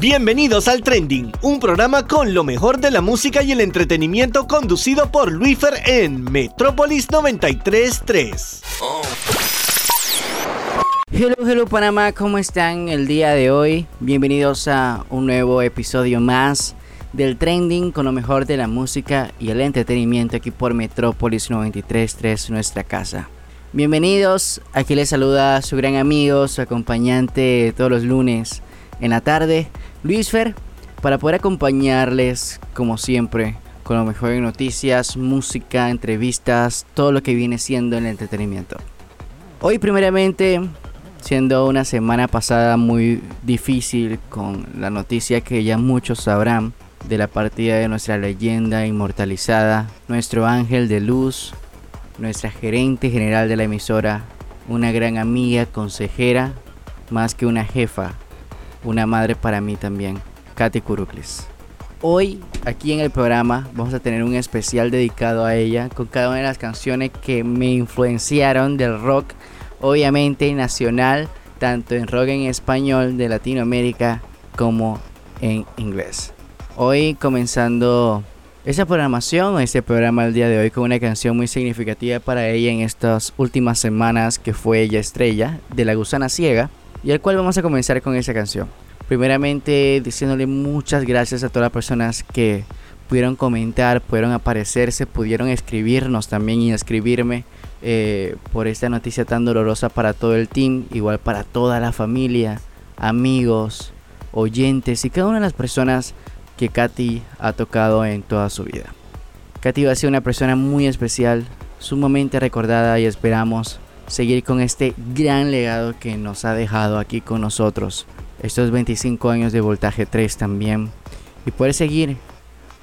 Bienvenidos al Trending, un programa con lo mejor de la música y el entretenimiento conducido por Luifer en Metrópolis 933. Hello, hello Panamá, ¿cómo están el día de hoy? Bienvenidos a un nuevo episodio más del Trending con lo mejor de la música y el entretenimiento aquí por Metrópolis 933, nuestra casa. Bienvenidos, aquí les saluda su gran amigo, su acompañante todos los lunes en la tarde, Luis Fer, para poder acompañarles, como siempre, con lo mejor de noticias, música, entrevistas, todo lo que viene siendo el entretenimiento. Hoy primeramente, siendo una semana pasada muy difícil con la noticia que ya muchos sabrán de la partida de nuestra leyenda inmortalizada, nuestro ángel de luz, nuestra gerente general de la emisora, una gran amiga, consejera, más que una jefa, una madre para mí también, Katy Kuruklis. Hoy, aquí en el programa, vamos a tener un especial dedicado a ella, con cada una de las canciones que me influenciaron del rock, obviamente nacional, tanto en rock en español de Latinoamérica como en inglés. Hoy comenzando esa programación, este programa el día de hoy con una canción muy significativa para ella en estas últimas semanas que fue ella estrella de La Gusana Ciega y el cual vamos a comenzar con esa canción. Primeramente diciéndole muchas gracias a todas las personas que pudieron comentar, pudieron aparecerse, pudieron escribirnos también y escribirme eh, por esta noticia tan dolorosa para todo el team, igual para toda la familia, amigos, oyentes y cada una de las personas que Katy ha tocado en toda su vida. Katy va a ser una persona muy especial, sumamente recordada y esperamos seguir con este gran legado que nos ha dejado aquí con nosotros. Estos 25 años de Voltaje 3 también. Y poder seguir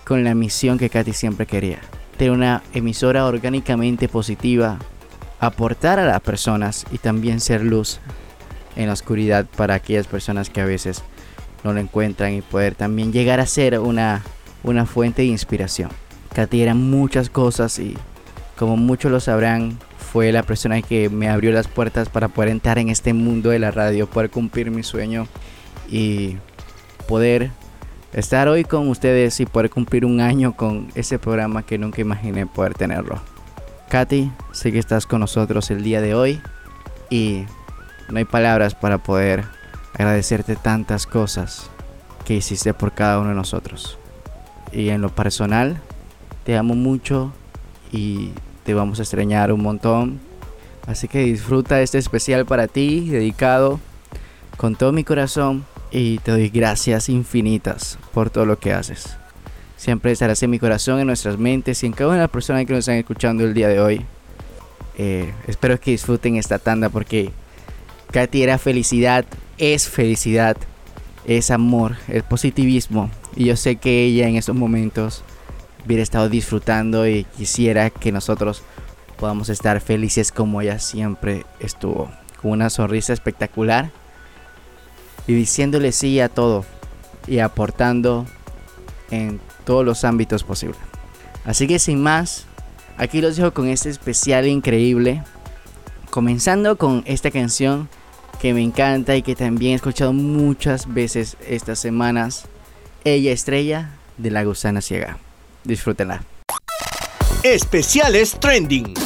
con la misión que Katy siempre quería. Tener una emisora orgánicamente positiva. Aportar a las personas y también ser luz en la oscuridad para aquellas personas que a veces no lo encuentran y poder también llegar a ser una, una fuente de inspiración. Katy era muchas cosas y como muchos lo sabrán, fue la persona que me abrió las puertas para poder entrar en este mundo de la radio, poder cumplir mi sueño y poder estar hoy con ustedes y poder cumplir un año con ese programa que nunca imaginé poder tenerlo. Katy, sé que estás con nosotros el día de hoy y no hay palabras para poder agradecerte tantas cosas que hiciste por cada uno de nosotros. Y en lo personal, te amo mucho y te vamos a extrañar un montón. Así que disfruta este especial para ti, dedicado con todo mi corazón y te doy gracias infinitas por todo lo que haces. Siempre estarás en mi corazón, en nuestras mentes y en cada una de las personas que nos están escuchando el día de hoy. Eh, espero que disfruten esta tanda porque Katy era felicidad, es felicidad, es amor, es positivismo. Y yo sé que ella en estos momentos hubiera estado disfrutando y quisiera que nosotros podamos estar felices como ella siempre estuvo, con una sonrisa espectacular y diciéndole sí a todo y aportando en todos los ámbitos posibles. Así que sin más, aquí los dejo con este especial increíble, comenzando con esta canción que me encanta y que también he escuchado muchas veces estas semanas, Ella Estrella de la Gusana Ciega. Disfrútenla. Especiales Trending.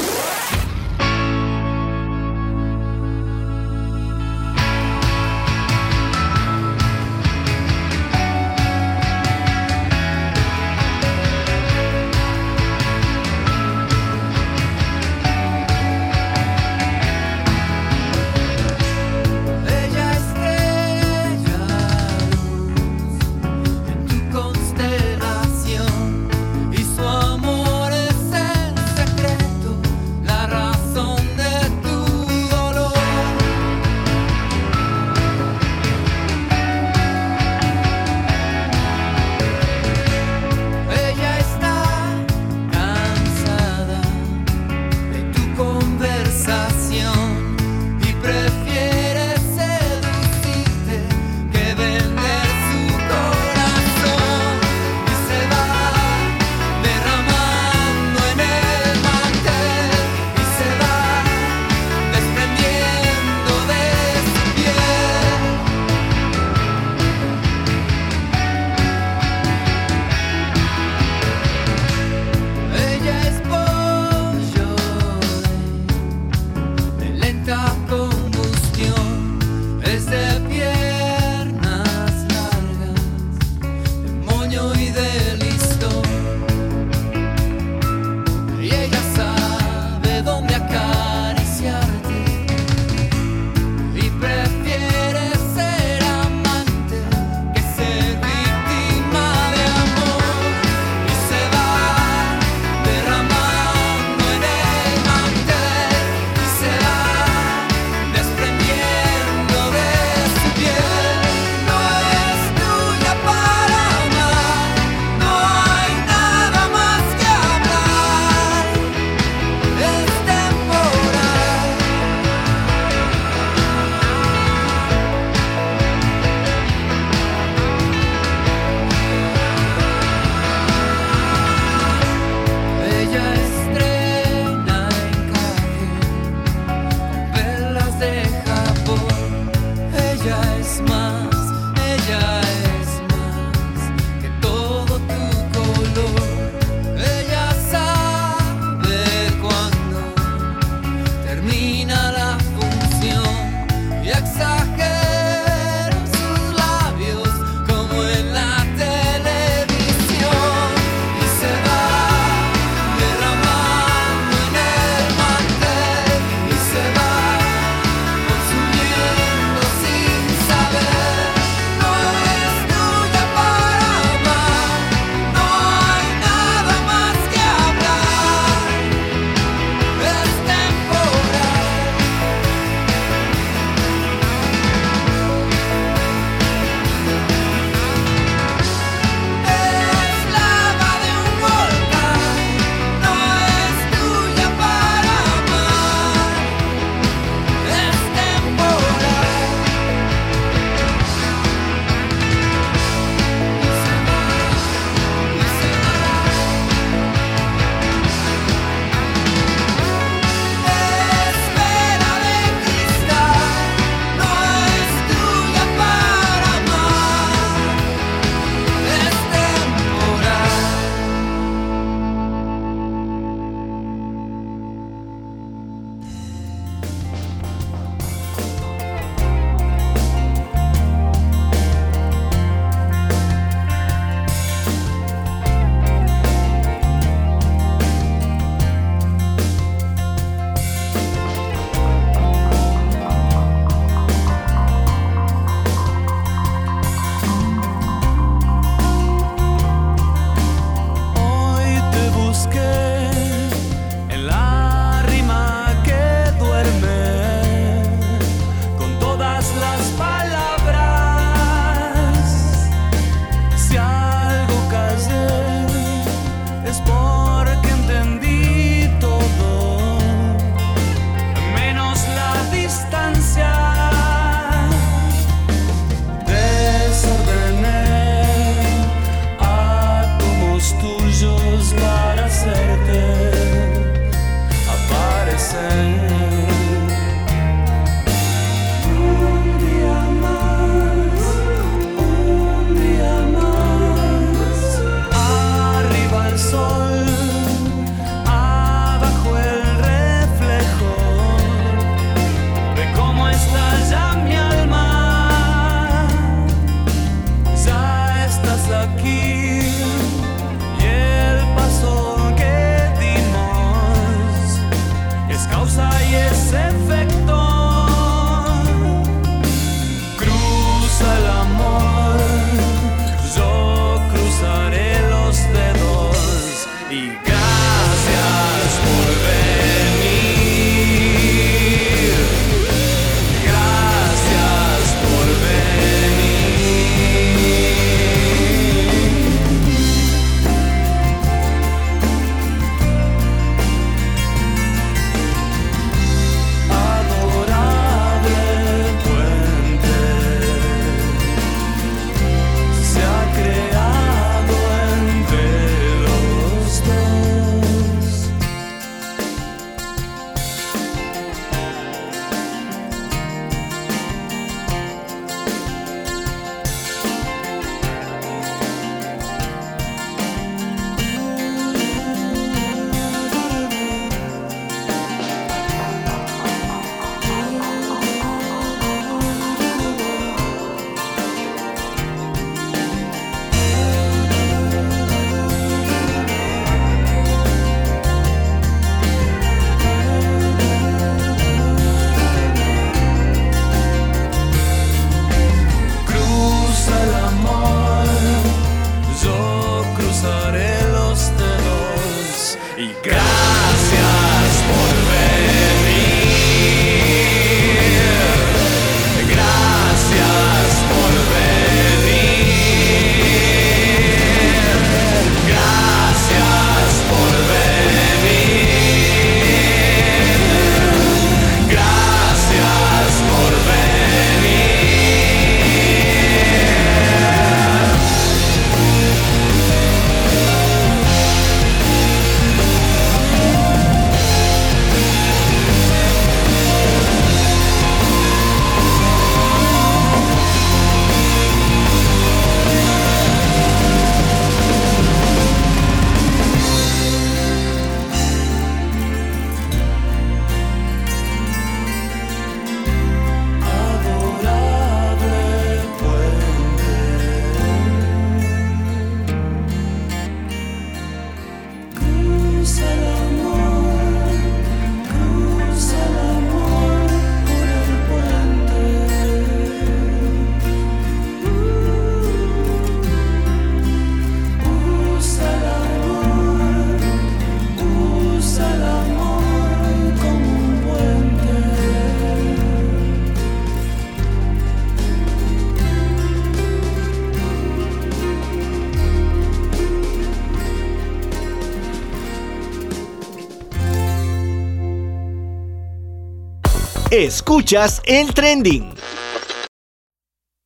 Escuchas el trending.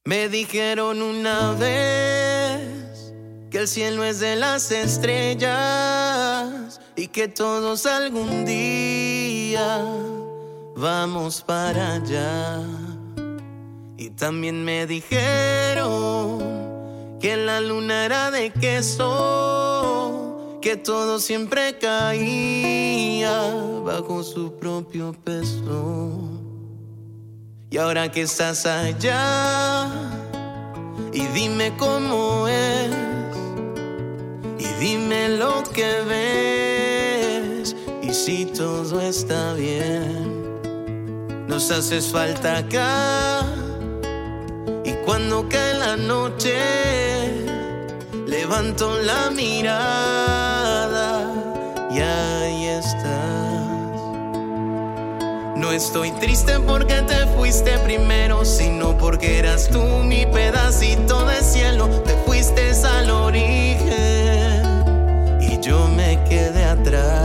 Me dijeron una vez que el cielo es de las estrellas y que todos algún día vamos para allá. Y también me dijeron que la luna era de queso, que todo siempre caía bajo su propio peso. Y ahora que estás allá, y dime cómo es, y dime lo que ves, y si todo está bien, nos haces falta acá. Y cuando cae la noche, levanto la mirada y No estoy triste porque te fuiste primero, sino porque eras tú mi pedacito de cielo. Te fuiste al origen y yo me quedé atrás.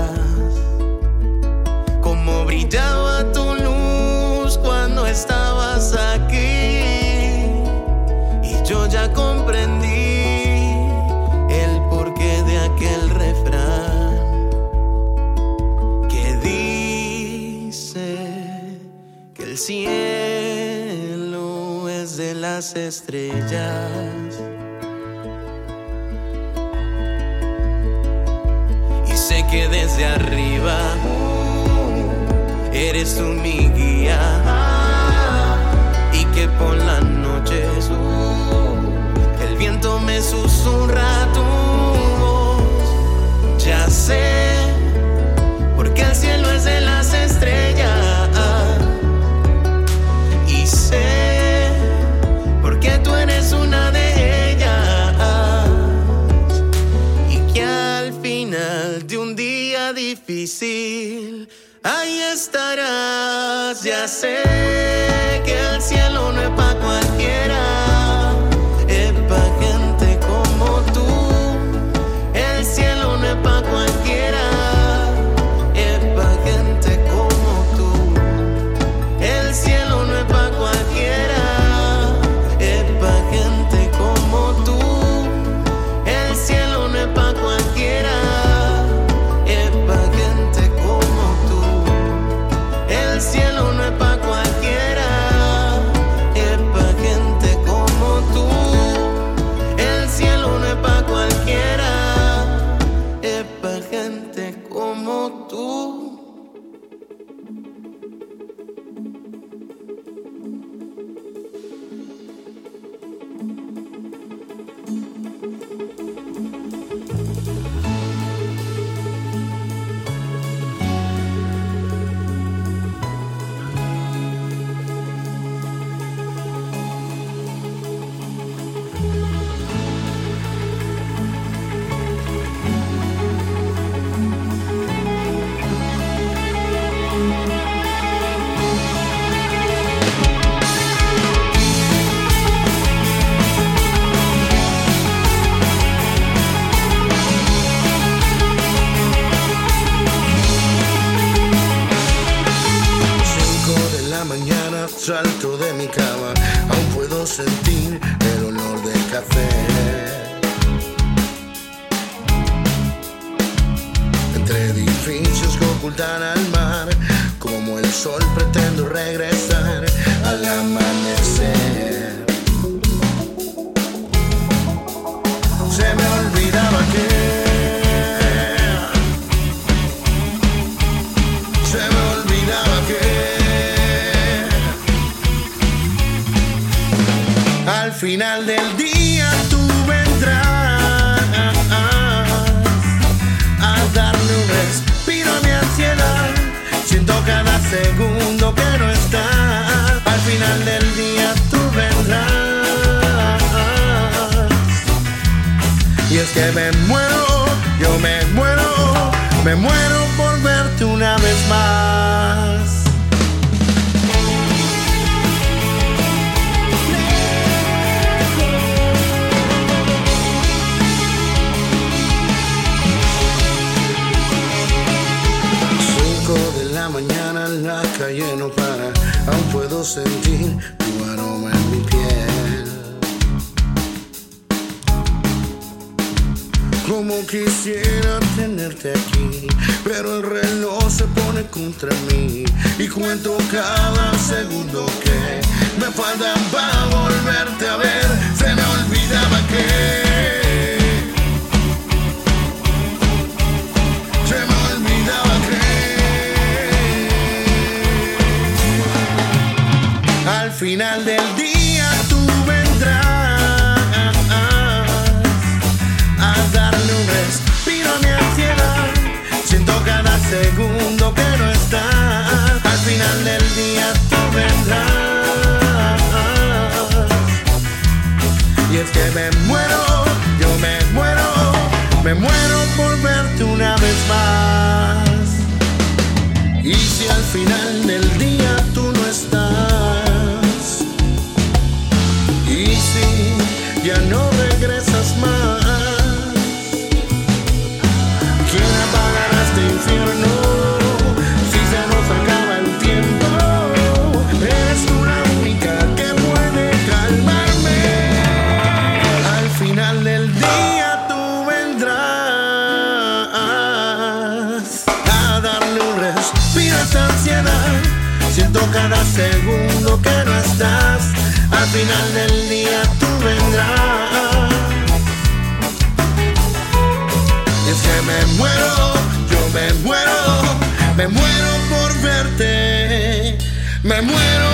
Las estrellas. Y sé que desde arriba eres tú mi guía. Y que por las noches el viento me susurra tu voz. Ya sé, ahí estarás. Ya sé que el cielo no es pa' cualquiera, que me muero, yo me muero, me muero por verte una vez más. Cinco de la mañana la calle no para. puedo sentir Como quisiera tenerte aquí, pero el reloj se pone contra mí y cuento cada segundo que me falta para volverte a ver. Se me olvidaba que se me olvidaba que al final del día segundo que no estás. Al final del día tú vendrás. Y es que me muero, yo me muero, me muero por verte una vez más. Y si al final del día tú no estás, y si ya no regresas Al final del día tú vendrás. Y es que me muero, yo me muero, me muero por verte, me muero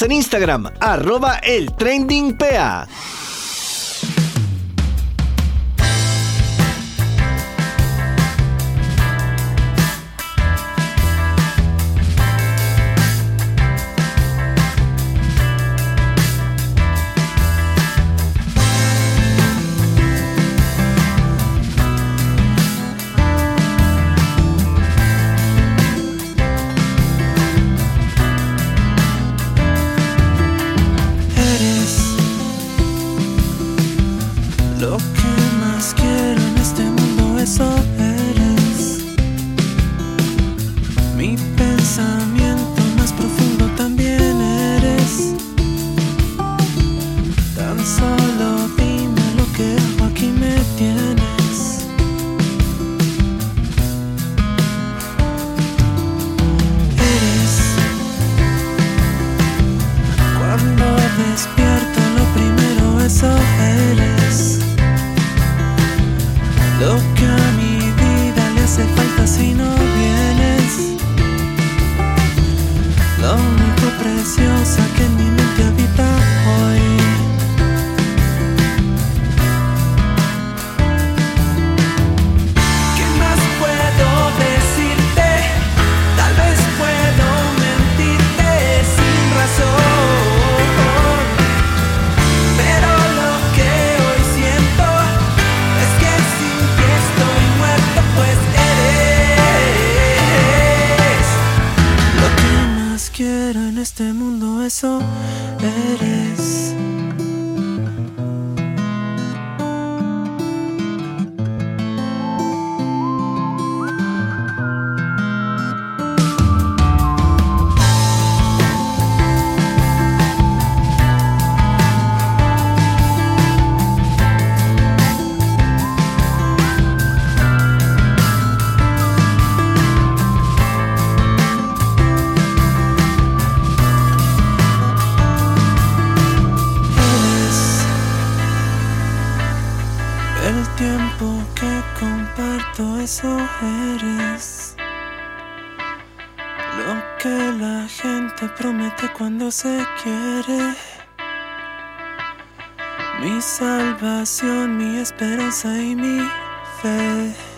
En Instagram, arroba el trending PA. Salvación, mi esperanza y mi fe.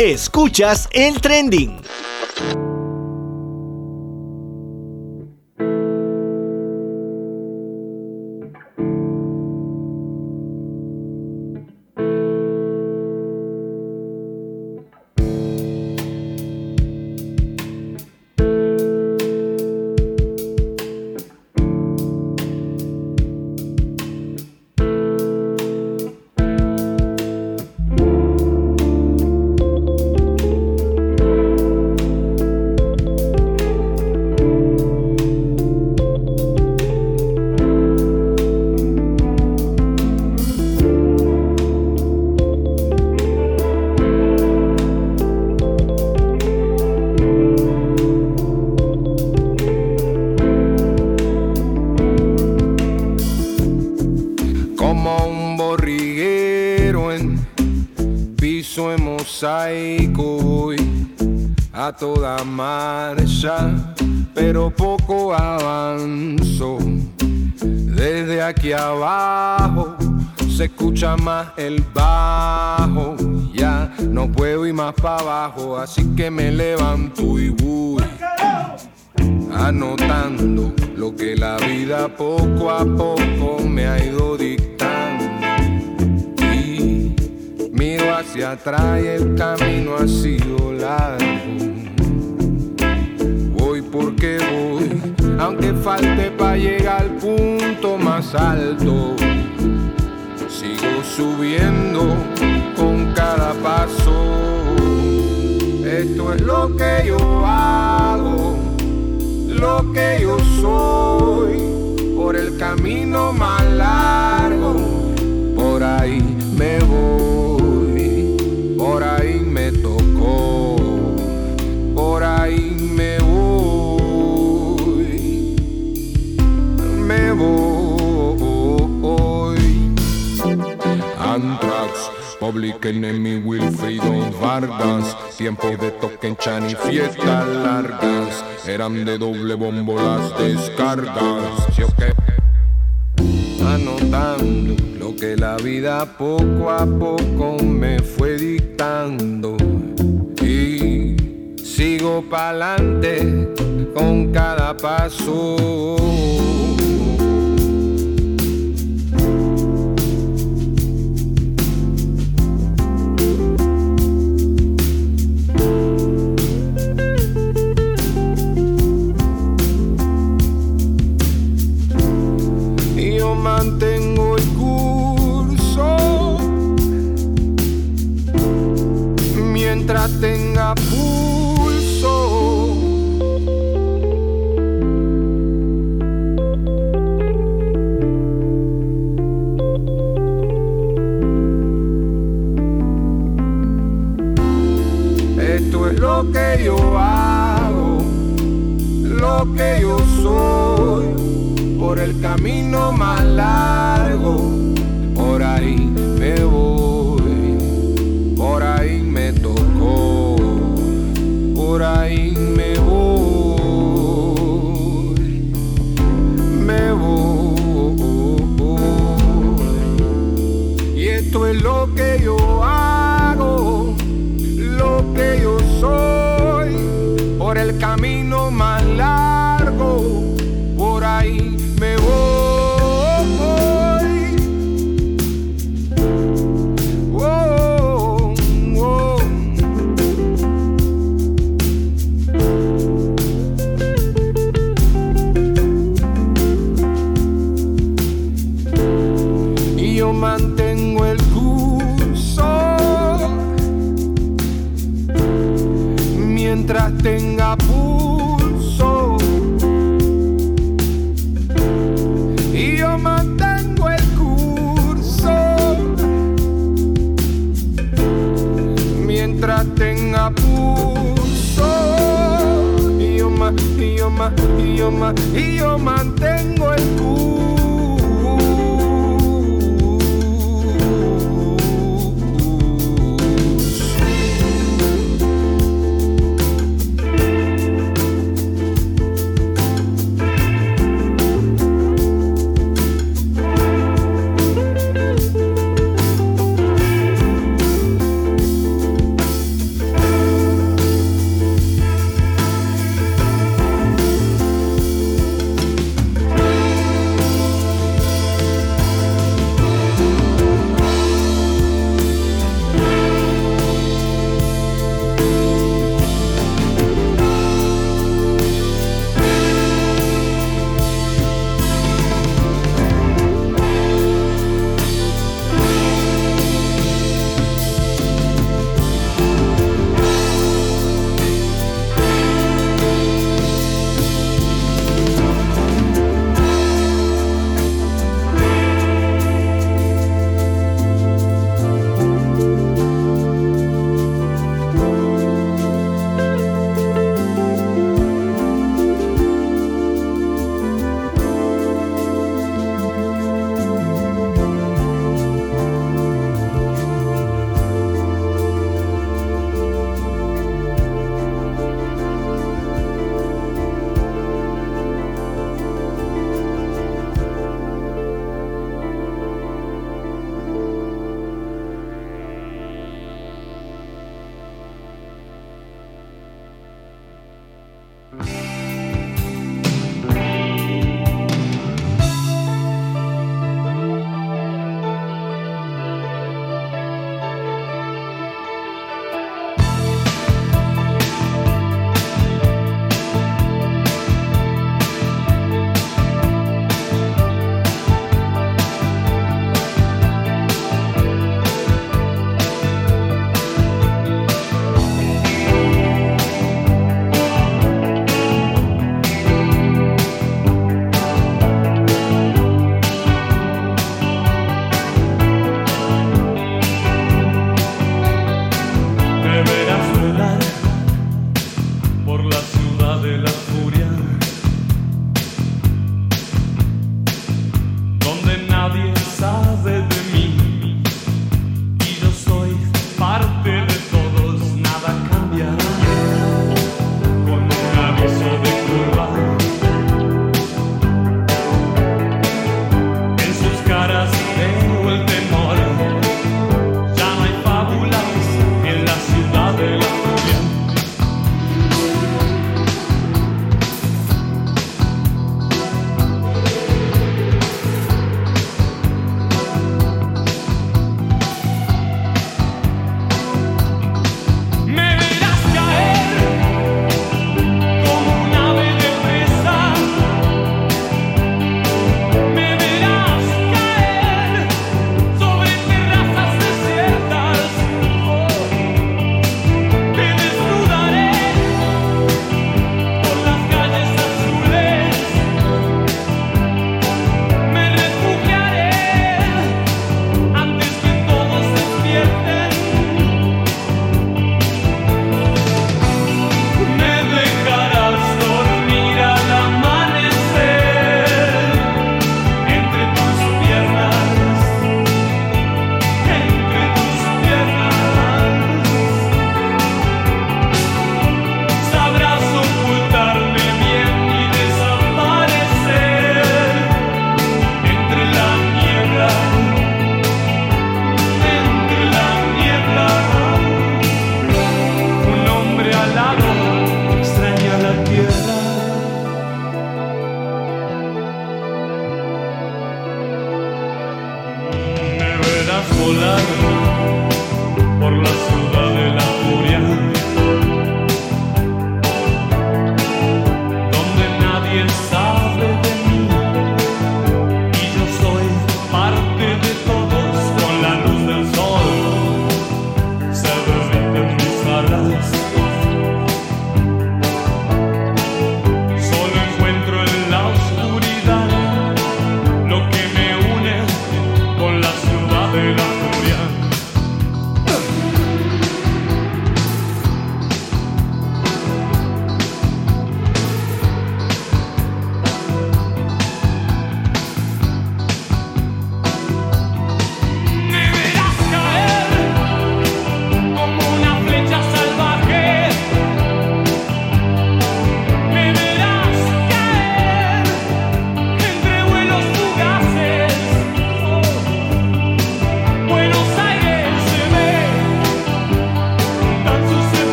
Escuchas el trending. No puedo ir más para abajo, así que me levanto y voy. Anotando lo que la vida poco a poco me ha ido dictando. Y miro hacia atrás y el camino ha sido largo porque voy, aunque falte para llegar al punto más alto. Sigo subiendo Esto es lo que yo hago, lo que yo soy, por el camino más largo, por ahí me voy, Public Enemy, Wilfrido Vargas. Tiempos de token chan y fiestas largas. Eran de doble bombo las descargas. ¿Sí Anotando lo que la vida poco a poco me fue dictando. Y sigo pa'lante con cada paso. Tenga pulso.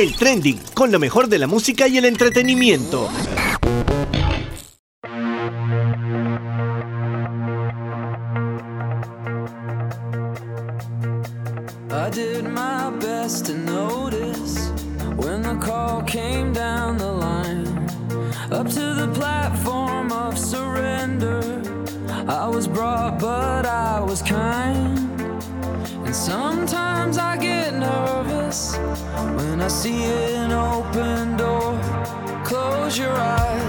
El Trending, con lo mejor de la música y el entretenimiento. I did my best to notice when the call came down the line. Up to the platform of surrender. I was brought, but I was kind. And sometimes I get. when I see an open door. Close your eyes.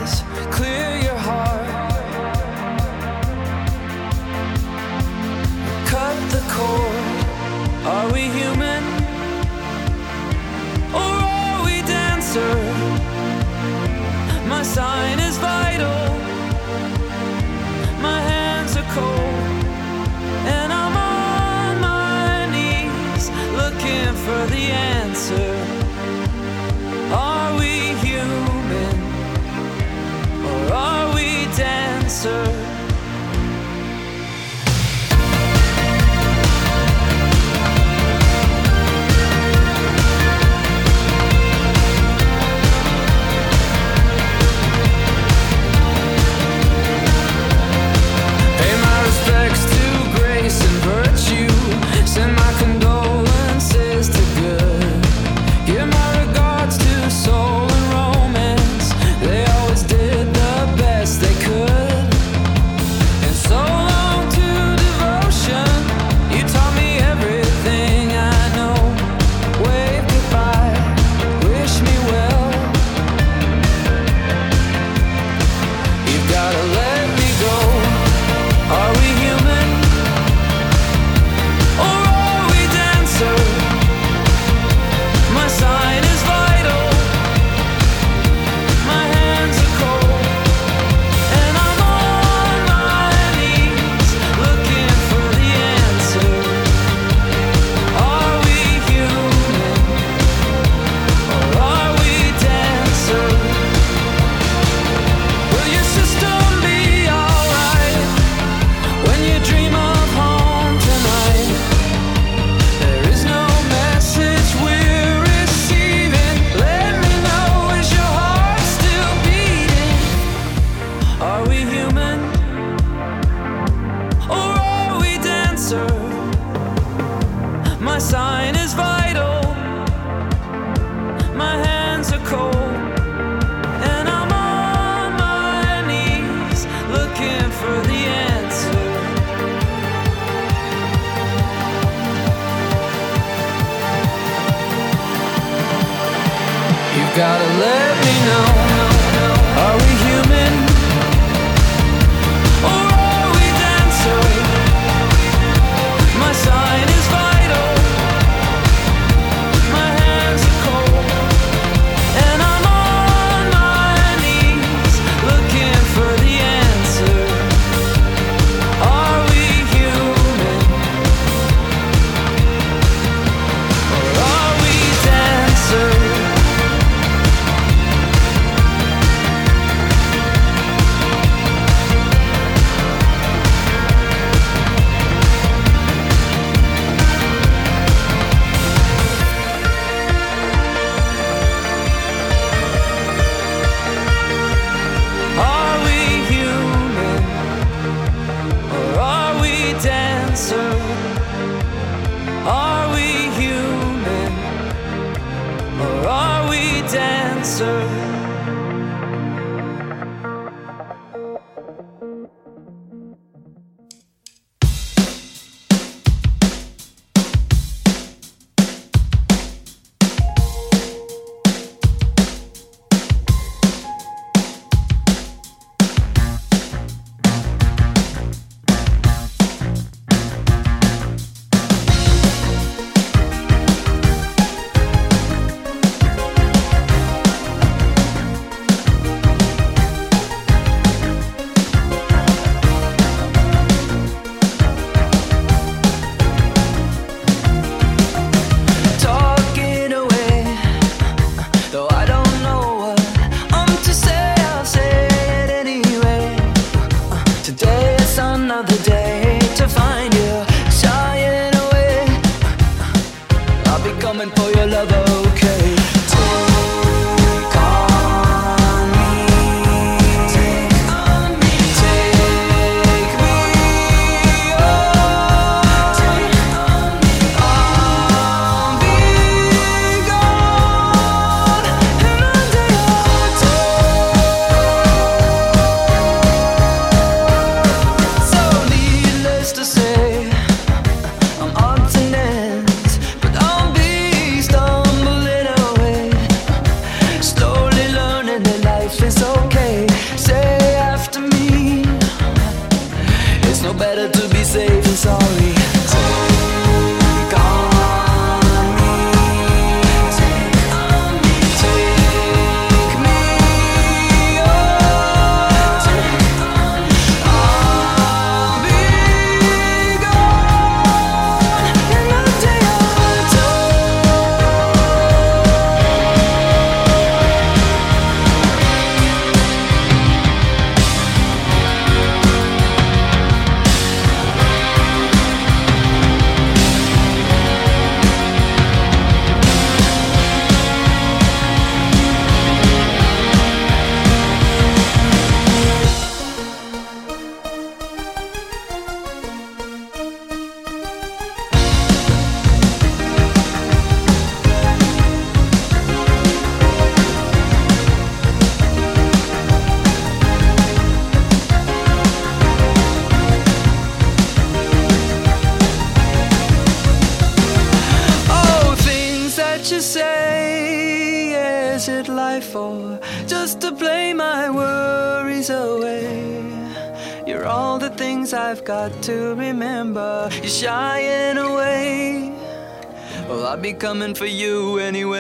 Coming for you anyway.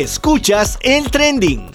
Escuchas el trending.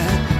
That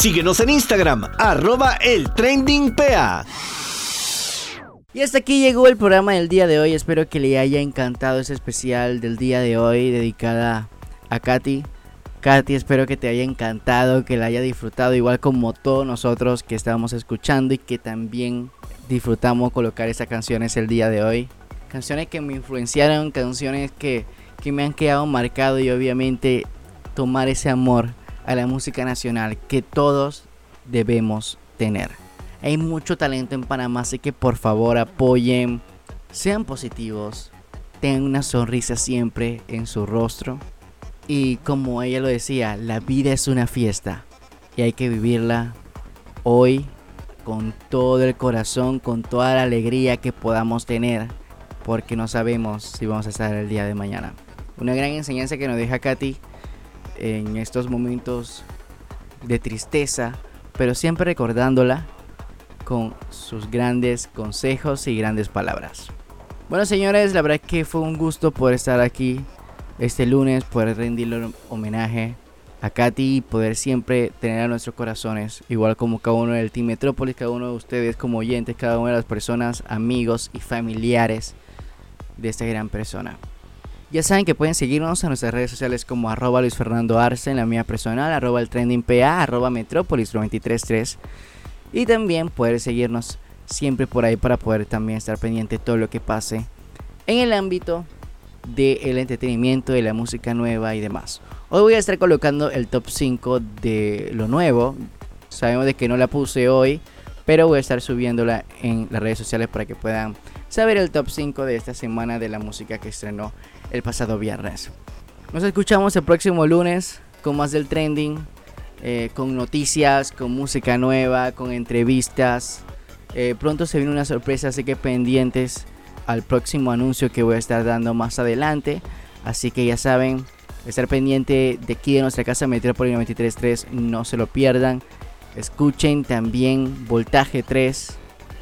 Síguenos en Instagram, arroba el. Y hasta aquí llegó el programa del día de hoy. Espero que le haya encantado ese especial del día de hoy dedicada a Katy. Katy, espero que te haya encantado, que la haya disfrutado igual como todos nosotros que estábamos escuchando y que también disfrutamos colocar esas canciones el día de hoy. Canciones que me influenciaron, canciones que, que me han quedado marcado y obviamente tomar ese amor a la música nacional que todos debemos tener. Hay mucho talento en Panamá, así que por favor apoyen, sean positivos, tengan una sonrisa siempre en su rostro. Y como ella lo decía, la vida es una fiesta y hay que vivirla hoy con todo el corazón, con toda la alegría que podamos tener, porque no sabemos si vamos a estar el día de mañana. Una gran enseñanza que nos deja Katy en estos momentos de tristeza, pero siempre recordándola con sus grandes consejos y grandes palabras. Bueno, señores, la verdad que fue un gusto poder estar aquí este lunes, poder rendirle homenaje a Katy y poder siempre tener a nuestros corazones, igual como cada uno del Team Metrópolis, cada uno de ustedes como oyentes, cada una de las personas, amigos y familiares de esta gran persona. Ya saben que pueden seguirnos en nuestras redes sociales como arroba Luis Fernando Arce en la mía personal, arroba el trending PA, arroba Metrópolis 933 y también poder seguirnos siempre por ahí para poder también estar pendiente de todo lo que pase en el ámbito del entretenimiento, de la música nueva y demás. Hoy voy a estar colocando el top 5 de lo nuevo. Sabemos de que no la puse hoy, pero voy a estar subiéndola en las redes sociales para que puedan saber el top 5 de esta semana de la música que estrenó el pasado viernes. Nos escuchamos el próximo lunes con más del trending, eh, con noticias, con música nueva, con entrevistas. Eh, pronto se viene una sorpresa, así que pendientes al próximo anuncio que voy a estar dando más adelante. Así que ya saben, estar pendiente de aquí de nuestra casa Metrópolis 933, no se lo pierdan. Escuchen también Voltaje 3.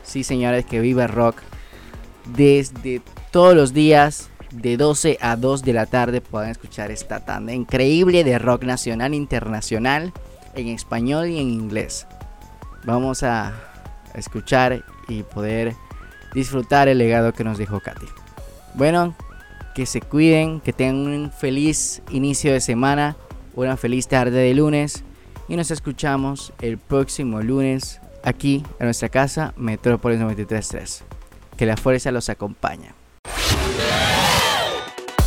Sí, señores, que viva rock. Desde todos los días, de 12 a 2 de la tarde, pueden escuchar esta tanda increíble de rock nacional internacional en español y en inglés. Vamos a escuchar y poder disfrutar el legado que nos dejó Katy. Bueno, que se cuiden, que tengan un feliz inicio de semana, una feliz tarde de lunes y nos escuchamos el próximo lunes aquí en nuestra casa Metrópolis 933. Que la fuerza los acompañe.